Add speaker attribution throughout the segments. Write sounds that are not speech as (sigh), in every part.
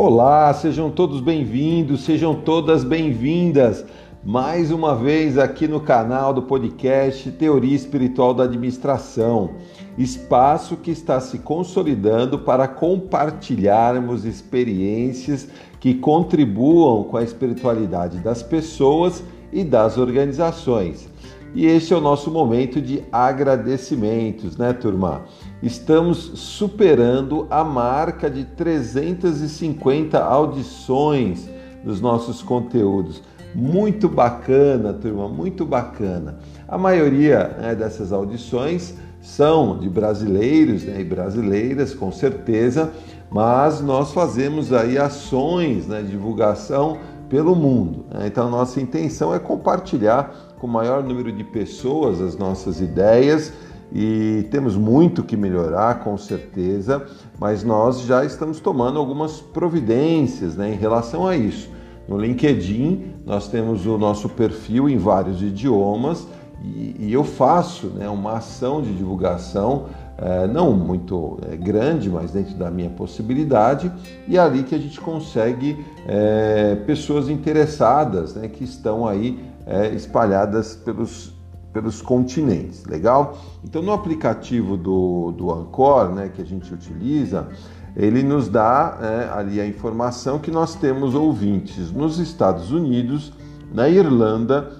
Speaker 1: Olá, sejam todos bem-vindos, sejam todas bem-vindas mais uma vez aqui no canal do podcast Teoria Espiritual da Administração, espaço que está se consolidando para compartilharmos experiências que contribuam com a espiritualidade das pessoas e das organizações. E este é o nosso momento de agradecimentos, né, turma? Estamos superando a marca de 350 audições dos nossos conteúdos. Muito bacana, turma, muito bacana. A maioria né, dessas audições são de brasileiros né, e brasileiras, com certeza, mas nós fazemos aí ações né, de divulgação pelo mundo. Né? Então, nossa intenção é compartilhar com o maior número de pessoas as nossas ideias e temos muito que melhorar, com certeza, mas nós já estamos tomando algumas providências né, em relação a isso. No LinkedIn, nós temos o nosso perfil em vários idiomas e, e eu faço né, uma ação de divulgação, é, não muito é, grande, mas dentro da minha possibilidade, e é ali que a gente consegue é, pessoas interessadas né, que estão aí espalhadas pelos, pelos continentes, legal? Então no aplicativo do, do Ancor, né, que a gente utiliza, ele nos dá é, ali a informação que nós temos ouvintes nos Estados Unidos, na Irlanda,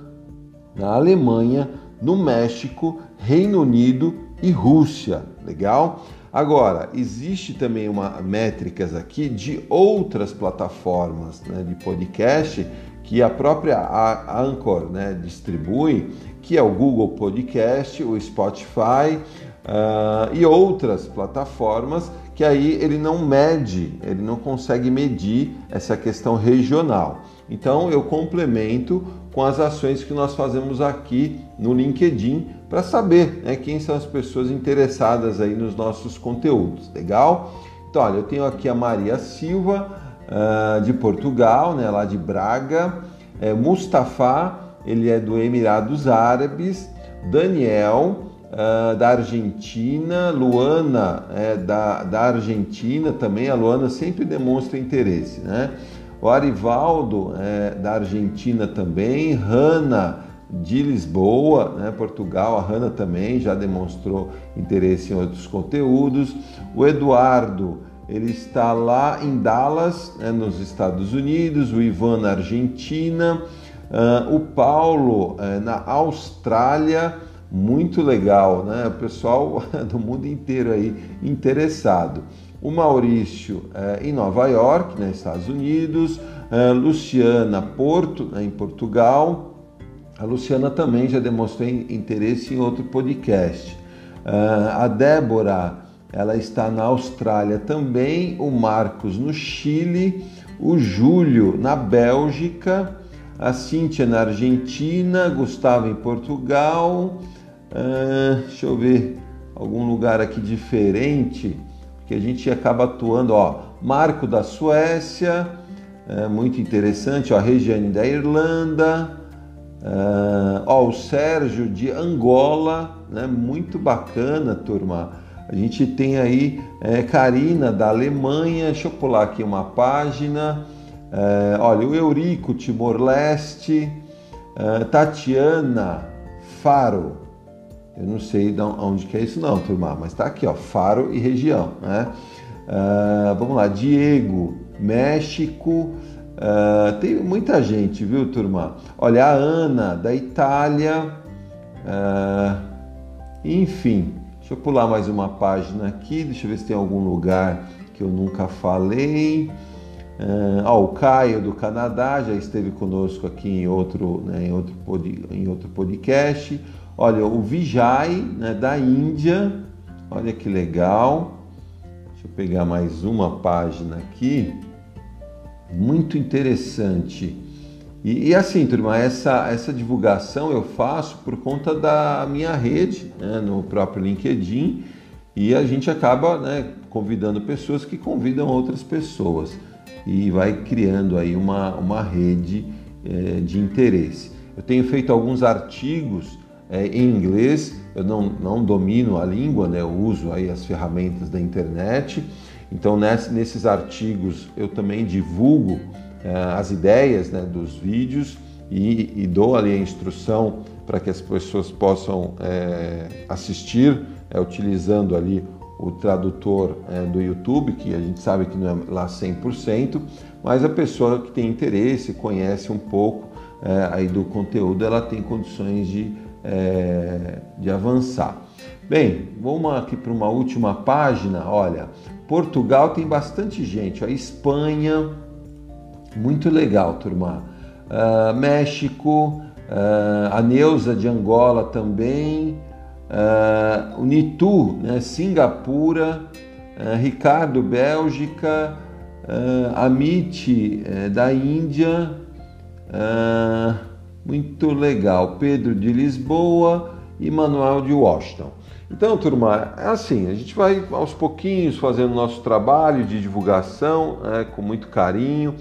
Speaker 1: na Alemanha, no México, Reino Unido e Rússia, legal? Agora, existe também uma métricas aqui de outras plataformas né, de podcast que a própria Anchor né, distribui, que é o Google Podcast, o Spotify uh, e outras plataformas que aí ele não mede, ele não consegue medir essa questão regional. Então eu complemento com as ações que nós fazemos aqui no LinkedIn para saber né, quem são as pessoas interessadas aí nos nossos conteúdos. Legal? Então, olha, eu tenho aqui a Maria Silva, uh, de Portugal, né, lá de Braga. É, Mustafa, ele é do Emirados Árabes. Daniel, uh, da Argentina. Luana, é, da, da Argentina também. A Luana sempre demonstra interesse, né? O Arivaldo, é, da Argentina também. Hanna, de Lisboa, né, Portugal, a Hanna também já demonstrou interesse em outros conteúdos. O Eduardo, ele está lá em Dallas, né, nos Estados Unidos, o Ivan na Argentina, uh, o Paulo uh, na Austrália, muito legal, né? O pessoal (laughs) do mundo inteiro aí interessado. O Maurício uh, em Nova York, nos né, Estados Unidos, Luciana Porto, né, em Portugal. A Luciana também já demonstrou interesse em outro podcast. a Débora ela está na Austrália também, o Marcos no Chile, o Júlio na Bélgica, a Cíntia na Argentina, Gustavo em Portugal, uh, deixa eu ver algum lugar aqui diferente, que a gente acaba atuando, ó, Marco da Suécia, uh, muito interessante, ó, Regiane da Irlanda, uh, ó, o Sérgio de Angola, né, muito bacana, turma. A gente tem aí é, Karina da Alemanha, deixa eu pular aqui uma página. É, olha, o Eurico Timor-Leste, é, Tatiana Faro. Eu não sei de onde que é isso não, turma, mas está aqui, ó, Faro e região, né? É, vamos lá, Diego, México. Tem muita gente, viu, turma? Olha, a Ana da Itália. Enfim, Deixa eu pular mais uma página aqui, deixa eu ver se tem algum lugar que eu nunca falei. Uh, ó, o Caio do Canadá já esteve conosco aqui em outro, né, em outro, pod, em outro podcast. Olha, o Vijay né, da Índia, olha que legal. Deixa eu pegar mais uma página aqui. Muito interessante. E, e, assim, turma, essa, essa divulgação eu faço por conta da minha rede, né, no próprio LinkedIn, e a gente acaba né, convidando pessoas que convidam outras pessoas e vai criando aí uma, uma rede é, de interesse. Eu tenho feito alguns artigos é, em inglês, eu não, não domino a língua, né, eu uso aí as ferramentas da internet Então, nesses artigos, eu também divulgo eh, as ideias né, dos vídeos e, e, dou ali a instrução para que as pessoas possam é, assistir, é, utilizando ali o tradutor é, do YouTube, que a gente sabe que não é lá 100%, mas a pessoa que tem interesse, conhece um pouco é, aí do conteúdo, ela tem condições de, é, de avançar. Bem, vamos aqui para uma última página. Olha, Portugal tem bastante gente, a Espanha, muito legal, turma. Uh, México, uh, a Neuza de Angola também, uh, o Nitu, né, Singapura, Ricardo, Bélgica, uh, Amit da Índia, muito legal, Pedro de Lisboa e Manuel de Washington. Então, turma, é assim, a gente vai aos pouquinhos fazendo nosso trabalho de divulgação é, com muito carinho.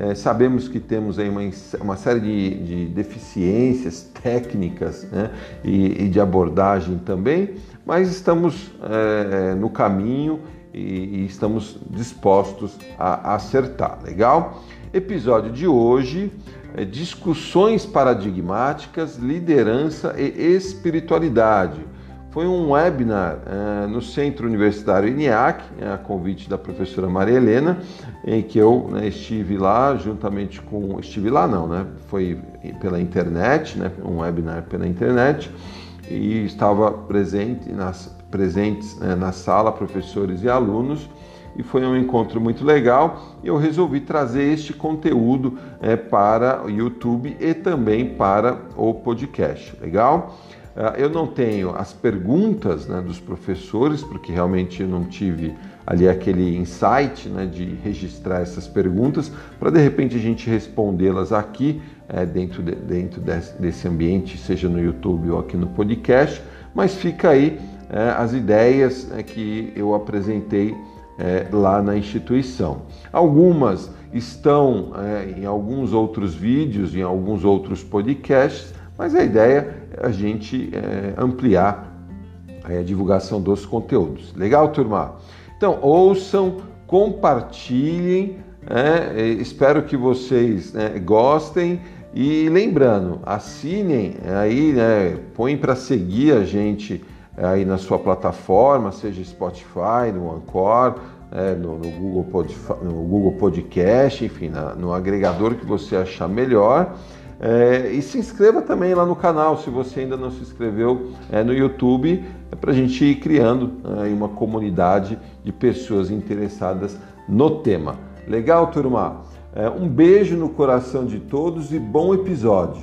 Speaker 1: É, sabemos que temos aí uma, uma série de, de, deficiências técnicas né, e, e, de abordagem também, mas estamos é, no caminho e, e, estamos dispostos a, a acertar. Legal? Episódio de hoje é discussões paradigmáticas, liderança e espiritualidade foi um webinar uh, no Centro Universitário INEAC, a convite da professora Maria Helena, em que eu né, estive lá juntamente com. Estive lá não, né? Foi pela internet, né? Um webinar pela internet, e estava presente nas, presentes né, na sala professores e alunos. E foi um encontro muito legal. E eu resolvi trazer este conteúdo é, para o YouTube e também para o podcast. Legal? Ah, eu não tenho as perguntas né, dos professores, porque realmente eu não tive ali aquele insight né, de registrar essas perguntas, para de repente a gente respondê-las aqui é, dentro, de, dentro desse ambiente, seja no YouTube ou aqui no podcast, mas fica aí é, as ideias é, que eu apresentei é, lá na instituição. Algumas estão em alguns outros vídeos, em alguns outros podcasts, mas a ideia é a gente é, ampliar a divulgação dos conteúdos. Legal, turma? Então, ouçam, compartilhem, é, espero que vocês né, gostem e lembrando, assinem aí, né, põe para seguir a gente aí na sua plataforma, seja Spotify, no Anchor, é, no, no, Google Pod, no Google Podcast, enfim, na, no agregador que você achar melhor. É, e se inscreva também lá no canal, se você ainda não se inscreveu é, no YouTube, é para a gente ir criando é, uma comunidade de pessoas interessadas no tema. Legal, turma? É, um beijo no coração de todos e bom episódio.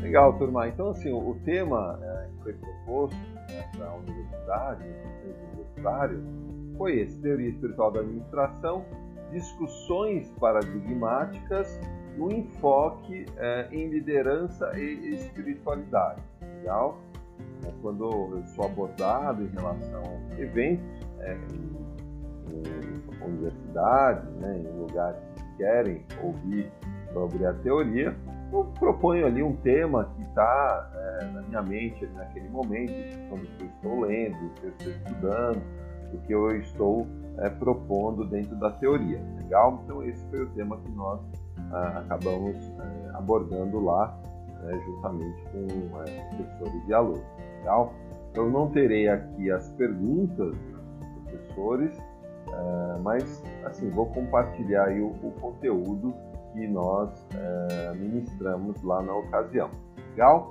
Speaker 1: Legal, turma. Então, assim, o tema é, que foi proposto né, para a universidade, os universitários, foi esse: Teoria Espiritual da Administração, discussões paradigmáticas no enfoque é, em liderança e espiritualidade. Legal? É, quando eu sou abordado em relação a eventos é, em, em universidades, né, em lugares que querem ouvir sobre a teoria, eu proponho ali um tema que está é, na minha mente naquele momento, quando eu estou lendo, eu estou estudando, o que eu estou é, propondo dentro da teoria. Legal? Então, esse foi o tema que nós ah, acabamos é, abordando lá, né, juntamente com é, professores e alunos. Legal? Eu não terei aqui as perguntas dos professores, mas assim vou compartilhar o, o, conteúdo que nós ministramos lá na ocasião. Legal?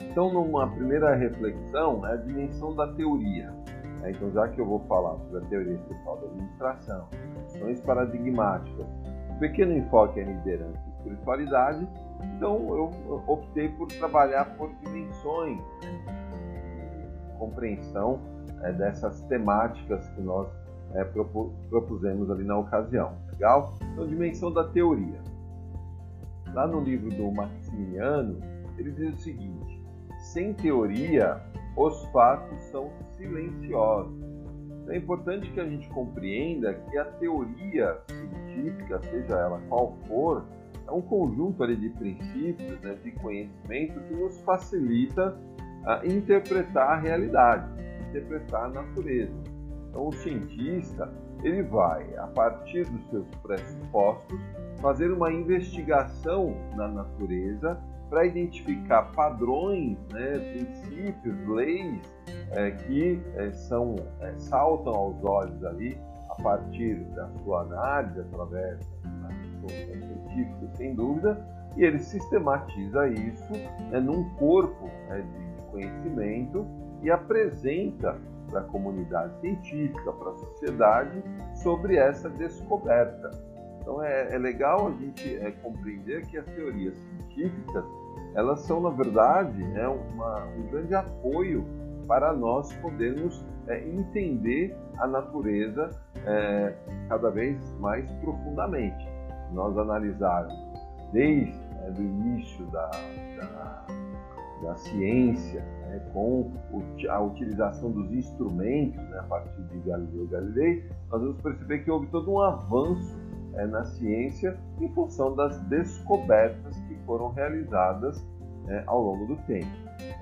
Speaker 1: Então, numa primeira reflexão, é a dimensão da teoria. Né? Então, já que eu vou falar sobre a teoria espiritual da administração, questões paradigmáticas, um pequeno enfoque em liderança e espiritualidade, então eu optei por trabalhar por dimensões de compreensão é, dessas temáticas que nós é, propusemos ali na ocasião. Legal? Então, dimensão da teoria. Lá no livro do Maximiano, ele diz o seguinte: sem teoria, os fatos são silenciosos. Então, é importante que a gente compreenda que a teoria científica, seja ela qual for, é um conjunto ali de princípios, né, de conhecimento que nos facilita a interpretar a realidade, interpretar a natureza. Então, o cientista ele vai, a partir dos seus pressupostos, fazer uma investigação na natureza para identificar padrões, né, princípios, leis é, que é, são é, saltam aos olhos ali a partir da sua análise através da questões científicas, sem dúvida, e ele sistematiza isso né, num corpo né, de conhecimento e apresenta para a comunidade científica, para a sociedade, sobre essa descoberta. Então é, é legal a gente é, compreender que as teorias científicas elas são na verdade né, uma, um grande apoio para nós podermos é, entender a natureza é, cada vez mais profundamente. Nós analisarmos desde é, o início da, da, da ciência, né, com a utilização dos instrumentos né, a partir de Galileu Galilei, nós vamos perceber que houve todo um avanço é, na ciência em função das descobertas que foram realizadas é, ao longo do tempo.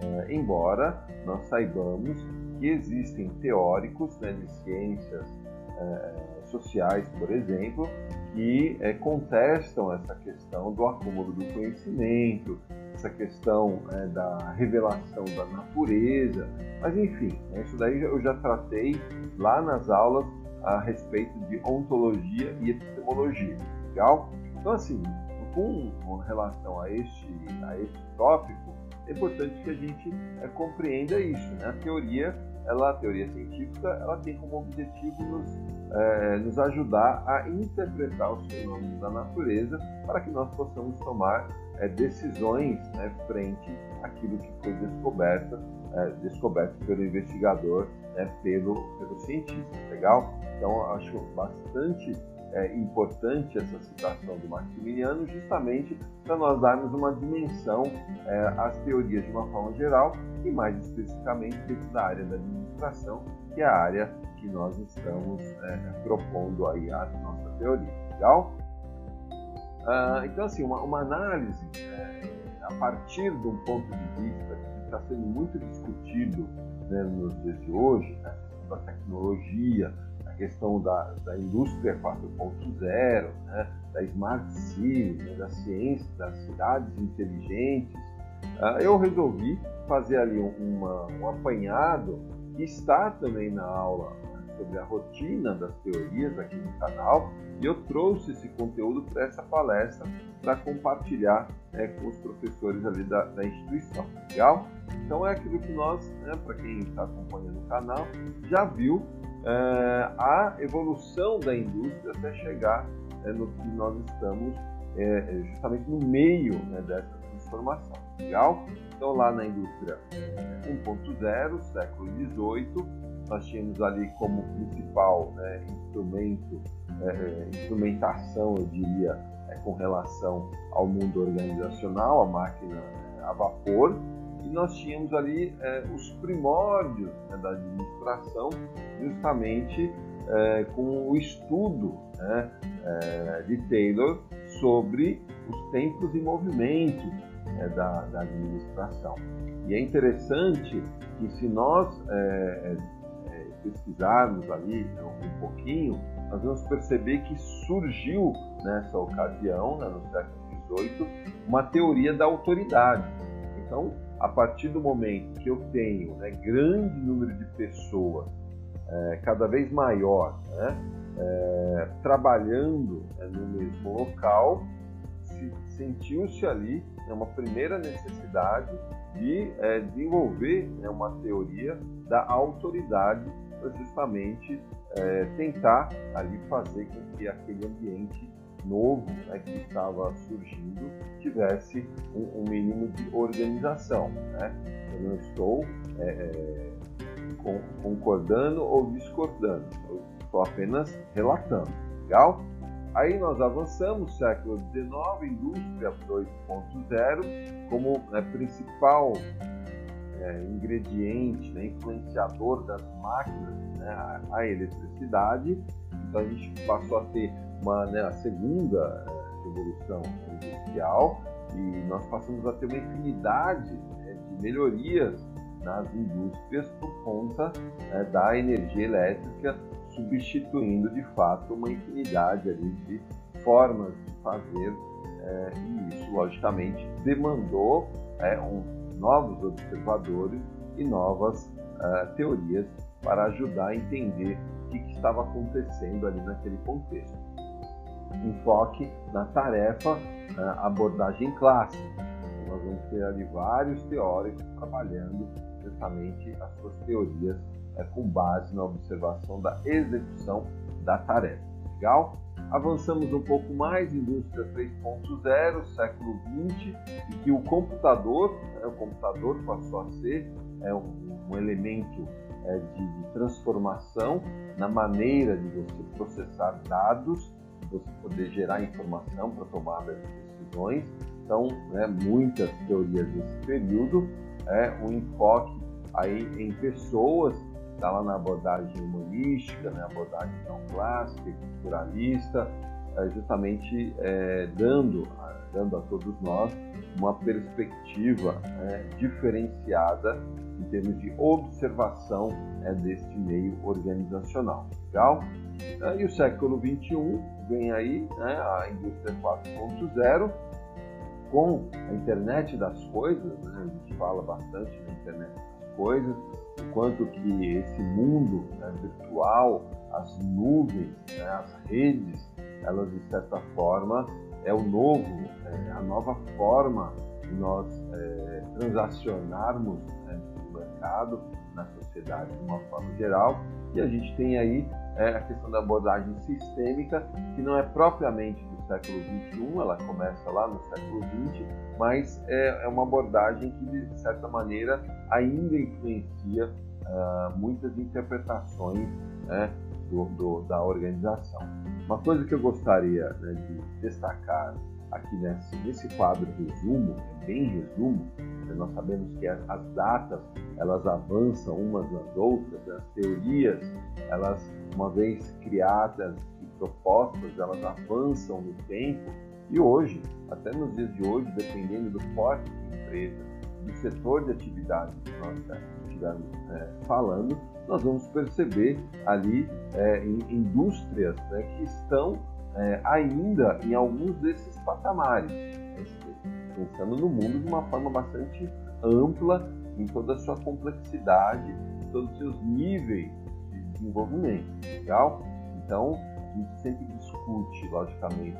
Speaker 1: É, embora nós saibamos que existem teóricos né, de ciências é, sociais, por exemplo, que é, contestam essa questão do acúmulo do conhecimento, essa questão da revelação da natureza, mas enfim, né, isso daí eu já tratei lá nas aulas a respeito de ontologia e epistemologia, legal? Então assim, com relação a este, a este tópico, é importante que a gente é, compreenda isso. Né? A teoria, ela, a teoria científica, ela tem como objetivo nos, é, nos ajudar a interpretar os fenômenos da natureza para que nós possamos tomar é, decisões né, frente àquilo que foi descoberto, é, descoberto pelo investigador, né, pelo, pelo cientista. Legal? Então, acho bastante é, importante essa citação do Maximiliano, justamente para nós darmos uma dimensão é, às teorias de uma forma geral e mais especificamente dentro da área da administração, que é a área que nós estamos é, propondo aí a nossa teoria. Legal? Ah, então, assim, uma, uma análise é, a partir de um ponto de vista está sendo muito discutido né, nos dias de hoje, né, da tecnologia, questão da, da indústria 4.0, né, da Smart City, né, da ciência, das cidades inteligentes, uh, eu resolvi fazer ali uma, um apanhado que está também na aula sobre a rotina das teorias aqui no canal e eu trouxe esse conteúdo para essa palestra para compartilhar né, com os professores ali da, da, instituição. Legal? Então é aquilo que nós, né, para quem está acompanhando o canal, já viu uh, a evolução da indústria até chegar uh, no que nós estamos uh, justamente no meio né, dessa transformação. Legal? Então, lá na indústria 1.0, século XVIII, nós tínhamos ali como principal né, instrumento, instrumentação, eu diria, com relação ao mundo organizacional, a máquina a vapor, e nós tínhamos ali é, os primórdios né, da administração, justamente é, com o estudo né, é, de Taylor sobre os tempos e movimentos né, da, da, administração. E é interessante que se nós é, é, pesquisarmos ali né, um pouquinho, nós vamos perceber que surgiu nessa ocasião, né, no século XVIII, uma teoria da autoridade. Então, a partir do momento que eu tenho né, grande número de pessoas, é, cada vez maior, né, é, trabalhando né, no mesmo local, se, sentiu-se ali né, uma primeira necessidade de é, desenvolver né, uma teoria da autoridade justamente é, tentar ali fazer com que aquele ambiente novo né, que estava surgindo tivesse um, um, mínimo de organização. Né? Eu não estou é, concordando ou discordando, eu estou apenas relatando. Legal? Aí nós avançamos, século XIX, indústria 2.0, como né, principal é, ingrediente, né, influenciador das máquinas, né, a, a eletricidade. Então a gente passou a ter uma, né, a segunda é, revolução industrial e nós passamos a ter uma infinidade né, de melhorias nas indústrias por conta né, da energia elétrica, substituindo de fato uma infinidade ali de formas de fazer é, e isso logicamente demandou é, um, novos observadores e novas uh, teorias para ajudar a entender o que, que estava acontecendo ali naquele contexto. Enfoque na tarefa, uh, abordagem clássica. Então, nós vamos ter ali vários teóricos trabalhando justamente as suas teorias uh, com base na observação da execução da tarefa. Legal? Avançamos um pouco mais, indústria 3.0, século 20, e que o computador, né, o computador passou a ser é, um, um elemento é, de, de, transformação na maneira de você processar dados, você poder gerar informação para tomada de decisões. Então, né, muitas teorias desse período, é um enfoque aí em pessoas está lá na abordagem humanística, na né, abordagem não clássica, culturalista, é, justamente é, dando, dando a todos nós uma perspectiva é, diferenciada em termos de observação é, deste meio organizacional. Legal? É, e o século XXI vem aí né, a indústria 4.0 com a internet das coisas, né, a gente fala bastante da internet das coisas, quanto que esse mundo né, virtual, as nuvens, né, as redes, elas de certa forma é o novo, é a nova forma de nós é, transacionarmos né, no mercado, na sociedade de uma forma geral. E a gente tem aí é, a questão da abordagem sistêmica, que não é propriamente do século XXI, ela começa lá no século XX, mas é, é uma abordagem que, de certa maneira, ainda influencia uh, muitas interpretações né, do, do, da organização. Uma coisa que eu gostaria né, de destacar aqui nesse, nesse quadro resumo, é bem resumo, nós sabemos que as, as, datas elas avançam umas nas outras, as teorias elas uma vez criadas e propostas elas avançam no tempo. E hoje, até nos dias de hoje, dependendo do porte de empresa, do setor de atividade que nós estivermos é, falando, nós vamos perceber ali é, indústrias né, que estão é, ainda em alguns desses patamares, pensando no mundo de uma forma bastante ampla, em toda a sua complexidade, em todos os seus níveis de desenvolvimento. Legal? Então, a gente sempre discute, logicamente,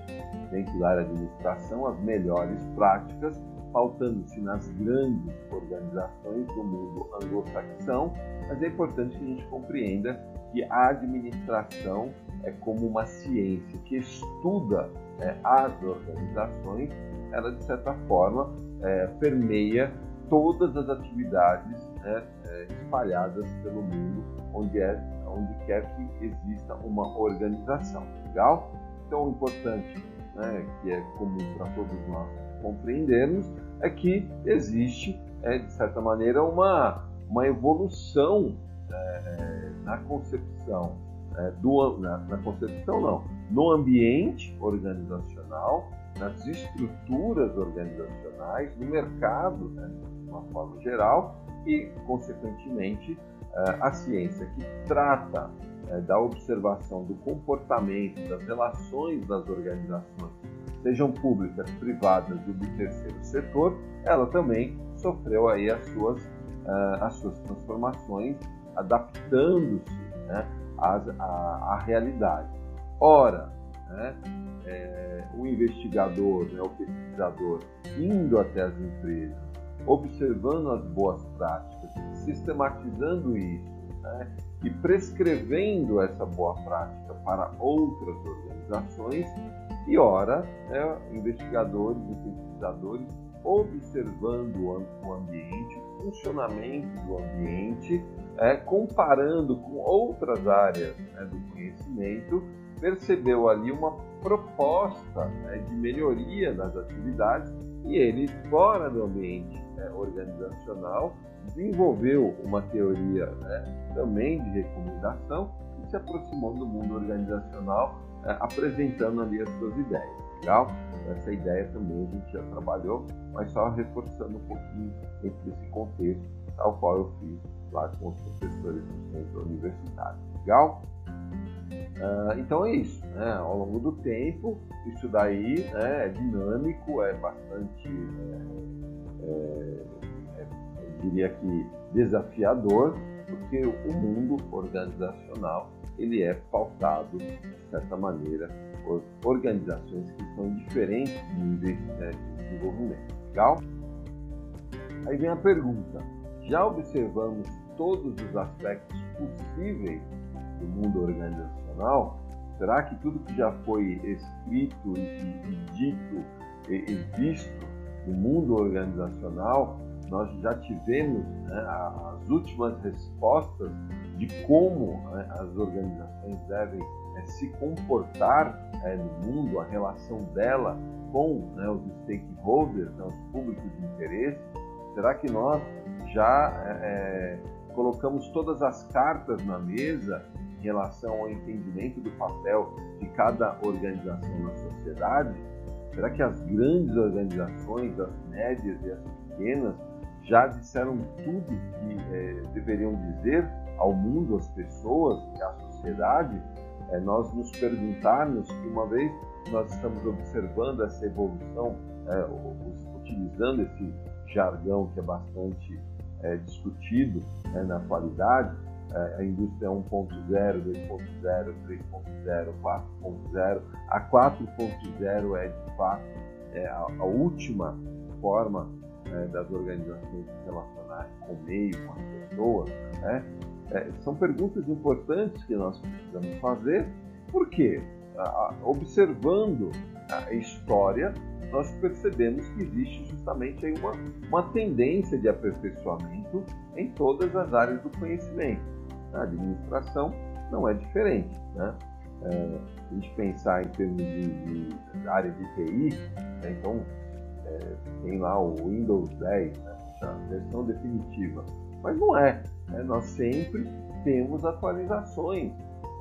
Speaker 1: dentro da área de administração, as melhores práticas pautando-se nas grandes organizações do mundo anglo-saxão, mas é importante que a gente compreenda que a administração é como uma ciência que estuda é, as organizações, ela de certa forma é, permeia todas as atividades né, é, espalhadas pelo mundo, onde, é, onde quer que exista uma organização. Legal? Então, o importante, né, que é comum para todos nós compreendermos, é que existe, é, de certa maneira, uma, uma evolução é, na concepção é, do, na, na, concepção não, no ambiente organizacional, nas estruturas organizacionais, no mercado, né, de uma forma geral, e, consequentemente, é, a ciência que trata é, da observação do comportamento, das relações das organizações sejam públicas, privadas ou do terceiro setor, ela também sofreu aí as suas, uh, as suas transformações, adaptando-se né, à, à, realidade. Ora, né, é, o investigador, né, o pesquisador, indo até as empresas, observando as boas práticas, sistematizando isso né, e prescrevendo essa boa prática para outras organizações, e ora, né, investigadores e pesquisadores observando o ambiente, funcionamento do ambiente, é, comparando com outras áreas né, do conhecimento, percebeu ali uma proposta né, de melhoria das atividades e ele, fora do ambiente né, organizacional, desenvolveu uma teoria né, também de recomendação e se aproximou do mundo organizacional é, apresentando ali as suas ideias. Legal? Essa ideia também a gente já trabalhou, mas só reforçando um pouquinho dentro desse contexto, tal qual eu fiz lá com os professores do centro universitário. Legal? Uh, então é isso, né? ao longo do tempo, isso daí né, é dinâmico, é bastante, é, é, é, eu diria que desafiador, porque o mundo organizacional ele é pautado, de certa maneira, organizações que em diferentes níveis né, de desenvolvimento. Legal? Aí vem a pergunta: já observamos todos os aspectos possíveis do mundo organizacional? Será que tudo que já foi escrito e, dito e, visto no mundo organizacional, nós já tivemos né, as últimas respostas de como né, as organizações devem é, se comportar é, no mundo, a relação dela com né, os stakeholders, né, os públicos de interesse? Será que nós já é, colocamos todas as cartas na mesa em relação ao entendimento do papel de cada organização na sociedade? Será que as grandes organizações, as médias e as pequenas, já disseram tudo que é, deveriam dizer ao mundo, às pessoas e à sociedade? É, nós nos perguntarmos que uma vez nós estamos observando essa evolução, é, utilizando esse jargão que é bastante é, discutido né, na atualidade, é, a indústria 1.0, 2.0, 3.0, 4.0. A 4.0 é de fato é a, a, última forma é, das organizações se relacionarem com o meio, com as pessoas. Né? É, são perguntas importantes que nós precisamos fazer, porque observando a história, nós percebemos que existe justamente uma, uma tendência de aperfeiçoamento em todas as áreas do conhecimento. A administração não é diferente. Né? É, a gente pensar em termos de, de área de TI, né? então é, tem lá o Windows 10, né? a versão definitiva. Mas não é. Né? Nós sempre temos atualizações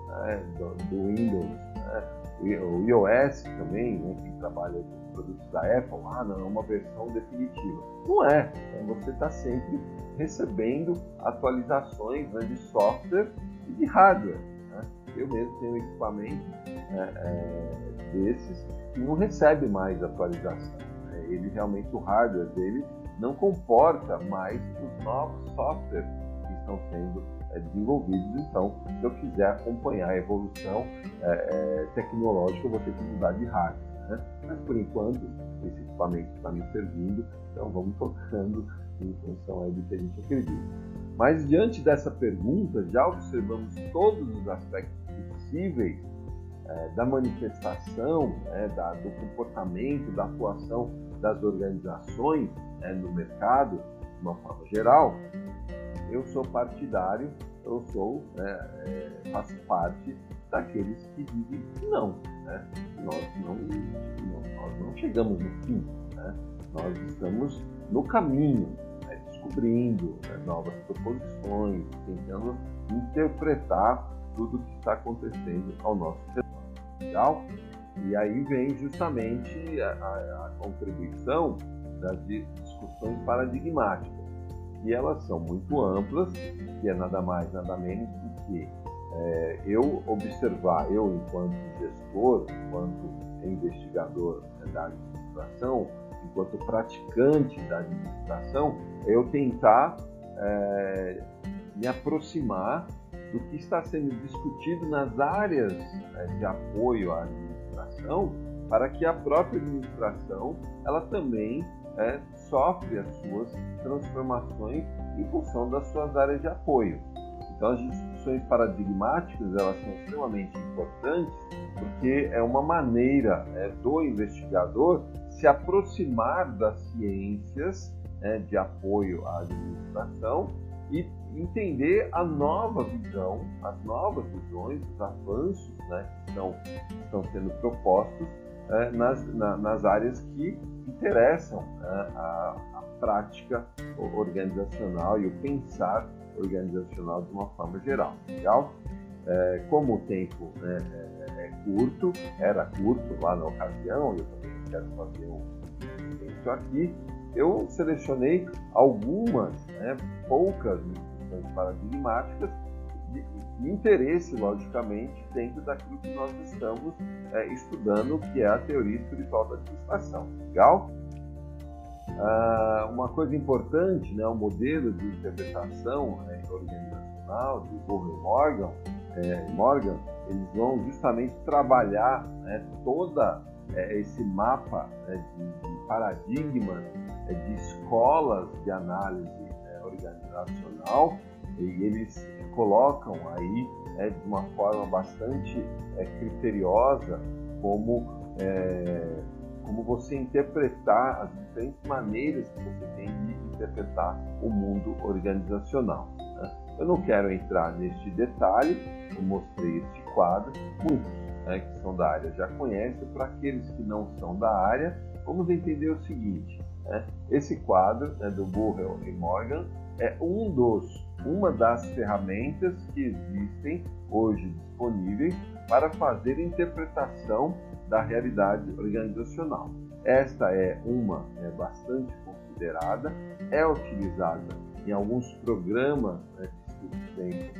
Speaker 1: né? do, do, Windows. Né? O iOS também, né? quem trabalha com produtos da Apple, ah, não, é uma versão definitiva. Não é. Então, você está sempre recebendo atualizações né, de software e de hardware. Né? Eu mesmo tenho equipamento né, é, desses que não recebe mais atualização. Né? Ele realmente, o hardware dele não comporta mais os novos softwares que estão sendo é, desenvolvidos. Então, se eu quiser acompanhar a evolução é, tecnológica, eu vou ter que mudar de hardware. Né? Mas por enquanto, esse equipamento está me servindo, então vamos tocando em função do que a gente acredita. Mas diante dessa pergunta, já observamos todos os aspectos possíveis é, da manifestação, é, da, do comportamento, da atuação das organizações é, no mercado, de uma forma geral. Eu sou partidário, eu sou, né, é, faço parte daqueles que dizem que não. Né? Nós, não, nós não chegamos no fim, né? nós estamos no caminho, né? descobrindo né? novas proposições, tentando interpretar tudo o que está acontecendo ao nosso redor. Legal? E aí vem justamente a, a, a contribuição das discussões paradigmáticas. E elas são muito amplas, que é nada mais, nada menos do que é, eu observar, eu enquanto gestor, enquanto investigador da administração, enquanto praticante da administração, é eu tentar é, me aproximar do que está sendo discutido nas áreas né, de apoio à administração, para que a própria administração ela também é, sofre as suas transformações em função das suas áreas de apoio. Então as discussões paradigmáticas elas são extremamente importantes porque é uma maneira né, do investigador se aproximar das ciências né, de apoio à administração e entender a nova visão, as novas visões, os avanços né, que estão, estão sendo propostos é, nas, na, nas áreas que interessam né, a, a prática organizacional e o pensar organizacional de uma forma geral. Legal? é, como o tempo né, é, é, curto, era curto lá na ocasião, eu também quero fazer um aqui, eu selecionei algumas, né, poucas instruções paradigmáticas de, interesse, logicamente, dentro daquilo que nós estamos é, estudando, que é a teoria espiritual da administração. Legal? Ah, uma coisa importante, né, o modelo de interpretação né, organizacional de Gordon Morgan, é, Morgan, eles vão justamente trabalhar né, toda é, esse mapa né, de, paradigmas, de escolas de análise né, organizacional e eles colocam aí né, de uma forma bastante é, criteriosa como é, como você interpretar as diferentes maneiras que você tem de interpretar o mundo organizacional. Né? Eu não quero entrar neste detalhe, eu mostrei este quadro, muitos né, que são da área já conhecem, para aqueles que não são da área, vamos entender o seguinte: né? esse quadro né, do Burrell e Morgan é um dos, uma das ferramentas que existem hoje disponíveis para fazer interpretação da realidade organizacional. Esta é uma é, bastante considerada, é utilizada em alguns programas né,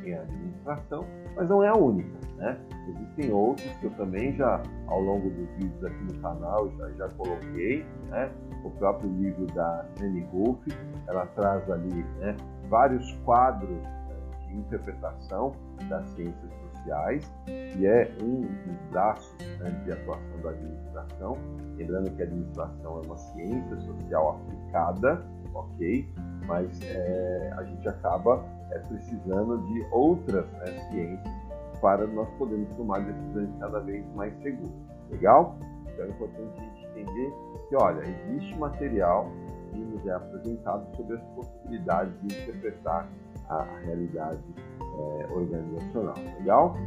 Speaker 1: em administração, mas não é a única. Né? Existem outros que eu também já, ao longo dos vídeos aqui no canal, já, já coloquei. Né? O próprio livro da Annie Golf, ela traz ali né, vários quadros né, de interpretação das ciências sociais, que é um dos braços né, de atuação da administração. Lembrando que a administração é uma ciência social aplicada, ok? Mas é, a gente acaba é, precisando de outras né, ciências para nós podermos tomar decisões cada vez mais seguras. Legal? Então é importante a gente entender que, olha, existe material que nos é apresentado sobre as possibilidades de interpretar a, realidade é, organizacional. Legal?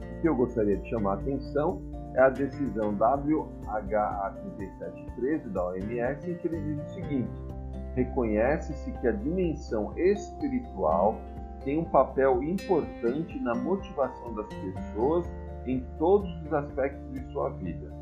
Speaker 1: O que eu gostaria de chamar a atenção é a decisão WHA3713 da OMS, em que ele diz o seguinte: reconhece-se que a dimensão espiritual tem um papel importante na motivação das pessoas em todos os aspectos de sua vida.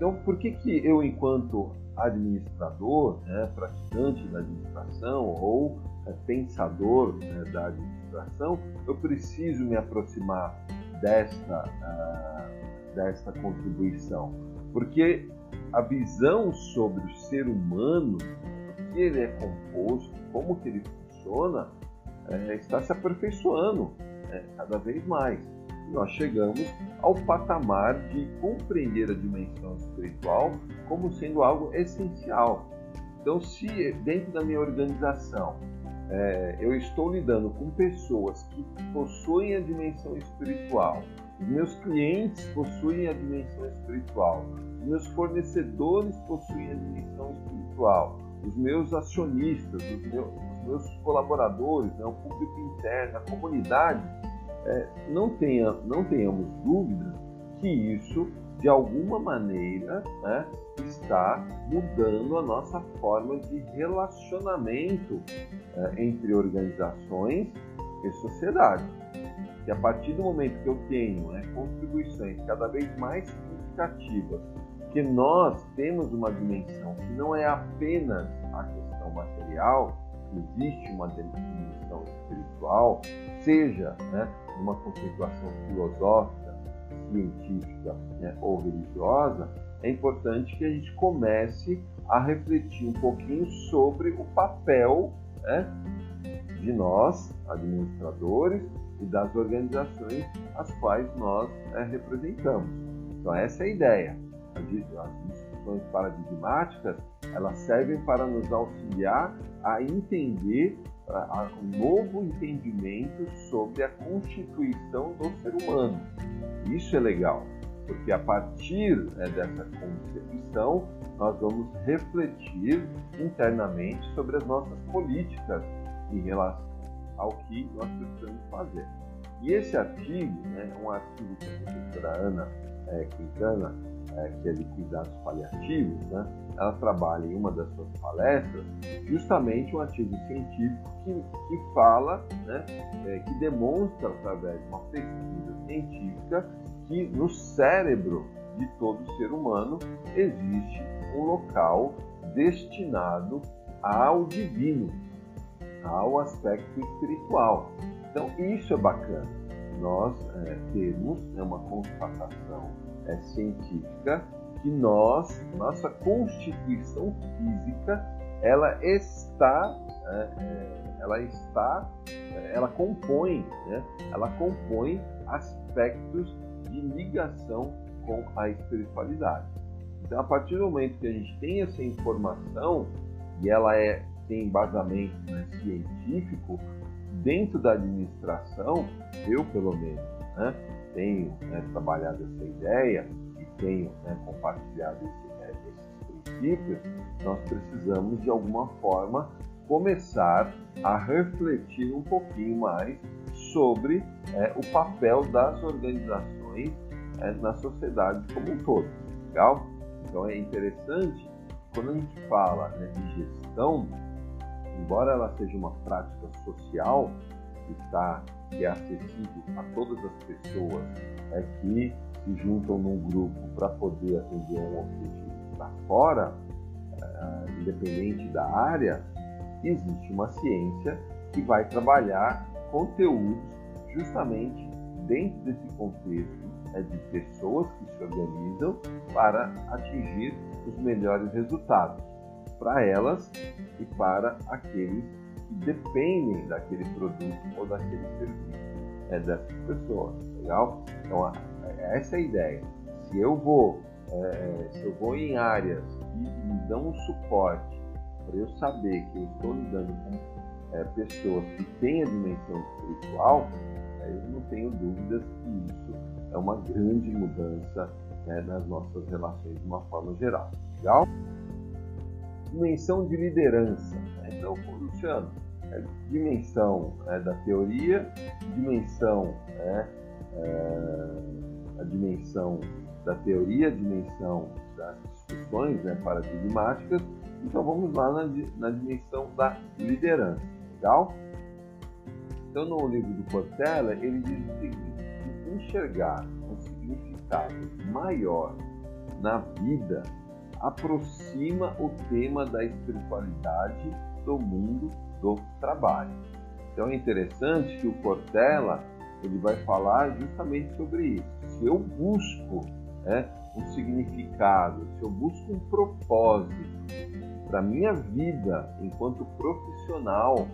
Speaker 1: Então, por que, que eu, enquanto administrador, né, praticante da administração ou é, pensador né, da administração, eu preciso me aproximar desta, uh, desta contribuição, porque a visão sobre o ser humano, o que ele é composto, como que ele funciona, é, está se aperfeiçoando é, cada vez mais. Nós chegamos ao patamar de compreender a dimensão espiritual como sendo algo essencial. Então, se dentro da minha organização é, eu estou lidando com pessoas que possuem a dimensão espiritual, meus clientes possuem a dimensão espiritual, meus fornecedores possuem a dimensão espiritual, os meus acionistas, os meus, os meus colaboradores, né, o público interno, a comunidade, é, não, tenha, não tenhamos dúvida que isso, de alguma maneira, né, está mudando a nossa forma de relacionamento é, entre organizações e sociedade. Que a partir do momento que eu tenho né, contribuições cada vez mais significativas, que nós temos uma dimensão que não é apenas a questão material, existe uma dimensão espiritual, seja né, uma conceituação filosófica, científica né, ou religiosa, é importante que a gente comece a refletir um pouquinho sobre o papel né, de nós, administradores, e das organizações as quais nós é, representamos. Então essa é a ideia. As discussões paradigmáticas elas servem para nos auxiliar a entender um novo entendimento sobre a constituição do ser humano. Isso é legal porque a partir né, dessa concepção nós vamos refletir internamente sobre as nossas políticas em relação ao que nós precisamos fazer. E esse artigo, né, um artigo que a professora Ana é, Quintana é, que é de cuidados paliativos, né, ela trabalha em uma das suas palestras justamente um artigo científico que, que fala, né, é, que demonstra através de uma pesquisa científica que no cérebro de todo ser humano existe um local destinado ao divino, ao aspecto espiritual. Então isso é bacana. Nós é, temos né, uma constatação é, científica que nós, nossa constituição física, ela está, é, é, ela está, é, ela compõe, né, ela compõe aspectos de ligação com a espiritualidade. Então, a partir do momento que a gente tem essa informação e ela é tem embasamento né, científico dentro da administração, eu pelo menos, né, tenho né, trabalhado essa ideia e tenho né, compartilhado esse, né, esses princípios, nós precisamos de alguma forma começar a refletir um pouquinho mais sobre é, o papel das organizações é, na sociedade como um todo. Legal? Então é interessante quando a gente fala né, de gestão, embora ela seja uma prática social que está que é acessível a todas as pessoas é, que se juntam num grupo para poder atender um objetivo lá fora, é, independente da área, existe uma ciência que vai trabalhar conteúdos justamente dentro desse contexto é, de pessoas que se organizam para atingir os melhores resultados para elas e para aqueles que dependem daquele produto ou daquele serviço é, dessas pessoas, legal? Então essa é a ideia. Se eu vou, é, se eu vou em áreas que me dão um suporte para eu saber que eu estou lidando com é, pessoas que têm a dimensão espiritual, é, eu não tenho dúvidas que isso é uma grande mudança né, nas nossas relações de uma forma geral. Legal? Dimensão de liderança. Né? Então, É, dimensão é, da teoria, dimensão, é, a dimensão da teoria, dimensão das discussões né, paradigmáticas. Então vamos lá na, na dimensão da liderança. Legal? Então no livro do Cortella ele diz o seguinte: enxergar um significado maior na vida aproxima o tema da espiritualidade do mundo do trabalho. Então é interessante que o Cortella ele vai falar justamente sobre isso. Se eu busco né, um significado, se eu busco um propósito para minha vida enquanto profissional,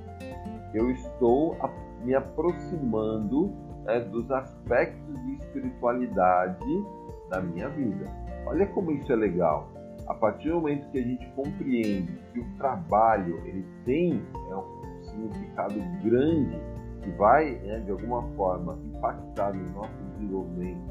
Speaker 1: eu estou me aproximando né, dos aspectos de espiritualidade da minha vida. Olha como isso é legal a partir do momento que a gente compreende que o trabalho ele tem é, um significado grande que vai, né, de alguma forma, impactar no nosso desenvolvimento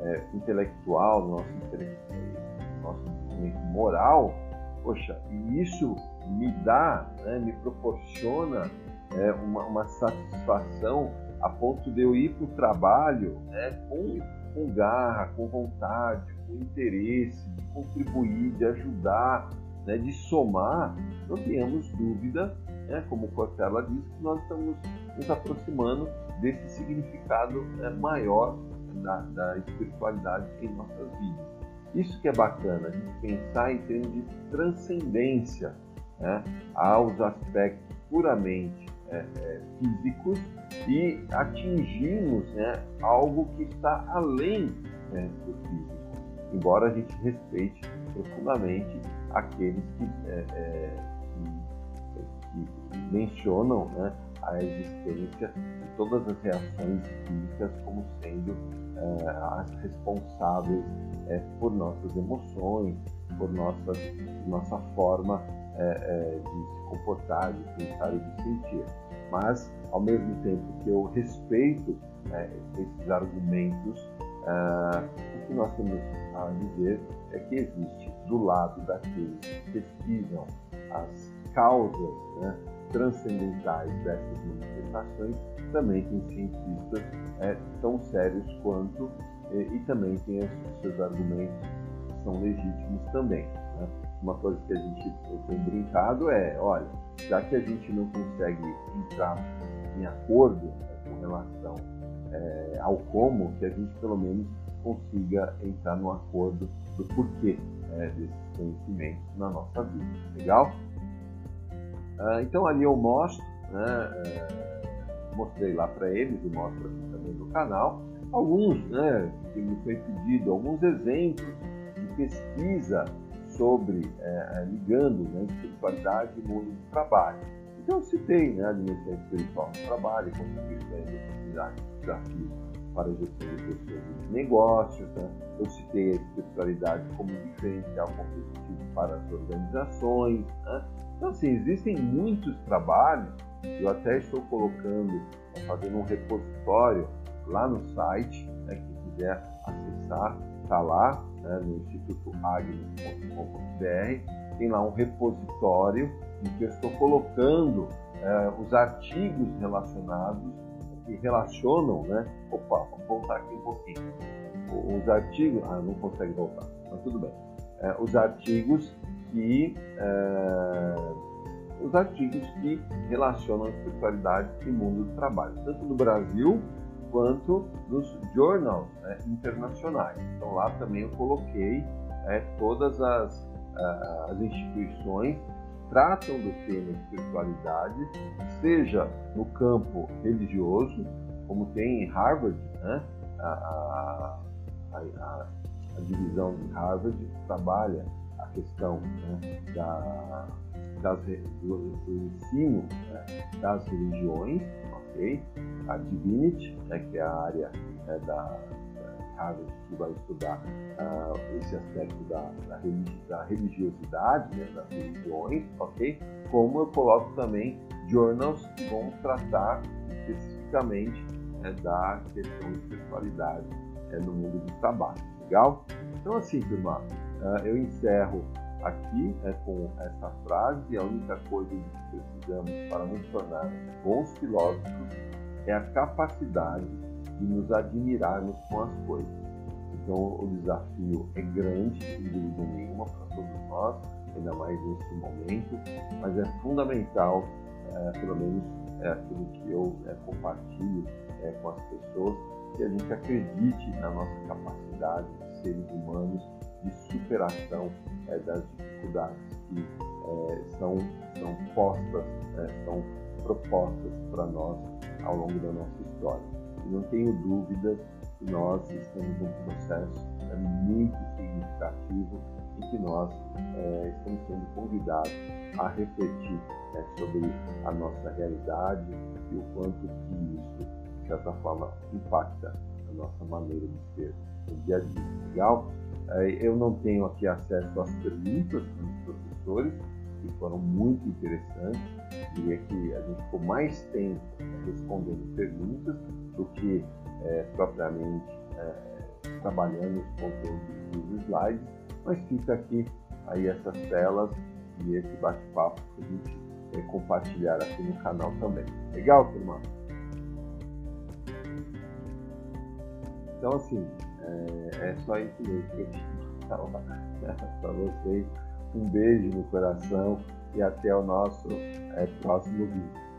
Speaker 1: é, intelectual, no nosso, no nosso desenvolvimento moral, poxa, e isso me dá, né, me proporciona é, uma, uma, satisfação a ponto de eu ir para o trabalho né, com, com garra, com vontade, com interesse, de contribuir, de ajudar, né, de somar, não tenhamos dúvida, né, como Cortella diz, que nós estamos nos aproximando desse significado né, maior da, da, espiritualidade em nossas vidas. Isso que é bacana, a gente pensar em termos de transcendência né, aos aspectos puramente é, é, físicos e atingirmos né, algo que está além né, do físico embora a gente respeite profundamente aqueles que, é, é, que, mencionam né, a existência de todas as reações físicas como sendo é, as responsáveis é, por nossas emoções, por nossa, nossa forma é, é, de se comportar, de pensar e de sentir. Mas, ao mesmo tempo que eu respeito esses argumentos, o que nós temos a dizer é que existe do lado daqueles que pesquisam as causas né, transcendentais dessas manifestações, também tem cientistas é, tão sérios quanto e, e também tem os seus argumentos são legítimos também. Né? Uma coisa que a gente tem brincado é, olha, já que a gente não consegue entrar em acordo né, com relação é, ao como, que a gente pelo menos consiga entrar no acordo do porquê é, desses conhecimentos na nossa vida. Legal? Ah, então ali eu mostro, né, é, mostrei lá para eles e mostro aqui também no canal, alguns, né, que me foi pedido, alguns exemplos de pesquisa sobre, é, ligando né, espiritualidade e mundo do trabalho. Então eu citei né, a dimensão espiritual no trabalho, contribuições e oportunidades, desafios para a gestão de pessoas e negócios. Né? Eu citei a espiritualidade como diferencial competitivo para as organizações. Né? Então, assim, existem muitos trabalhos, eu até estou colocando, fazendo um repositório lá no site, né, quem quiser acessar, está lá né, no institutoagnes.com.br, tem lá um repositório em que eu estou colocando é, os artigos relacionados que relacionam, né? Opa, vamos voltar aqui um pouquinho. Os artigos, ah, não consegue voltar, mas tudo bem. É, os artigos que é, os artigos que relacionam a espiritualidade e mundo do trabalho, tanto no Brasil quanto nos journals né, internacionais. Então lá também eu coloquei é, todas as, as instituições tratam do tema espiritualidade, seja no campo religioso, como tem em Harvard, né? a, a, a, a divisão de Harvard trabalha a questão né? da, das, do, do, ensino né? das religiões, ok? A Divinity, né? que é a área né? da, Que vai estudar uh, esse aspecto da, da, da religiosidade, né, das religiões, ok? Como eu coloco também journals que vão tratar especificamente né, da questão de sexualidade né, no mundo do trabalho, legal? Então assim, turma, uh, eu encerro aqui né, com essa frase, a única coisa que precisamos para nos tornar bons filósofos é a capacidade de nos admirarmos com as coisas. Então o desafio é grande, sem dúvida nenhuma, para todos nós, ainda mais nesse momento, mas é fundamental, é, pelo menos é aquilo que eu é, compartilho é, com as pessoas, que a gente acredite na nossa capacidade de seres humanos de superação é, das dificuldades que é, são, são postas, é, são propostas para nós ao longo da nossa história. Não tenho dúvidas que nós estamos num processo é, muito significativo e que nós é, estamos sendo convidados a refletir né, sobre a nossa realidade e o quanto que isso, de certa forma, impacta a nossa maneira de ser no dia a dia. Legal? É, eu não tenho aqui acesso às perguntas dos professores, que foram muito interessantes. Diria que a gente ficou mais tempo respondendo perguntas do que é, propriamente é, trabalhando os conteúdos dos slides, mas fica aqui aí essas telas e esse bate-papo para a gente é, compartilhar aqui no canal também. Legal, turma? Então, assim, é, é só isso mesmo que eu tinha (laughs) para vocês. Um beijo no coração e até o nosso é, próximo vídeo.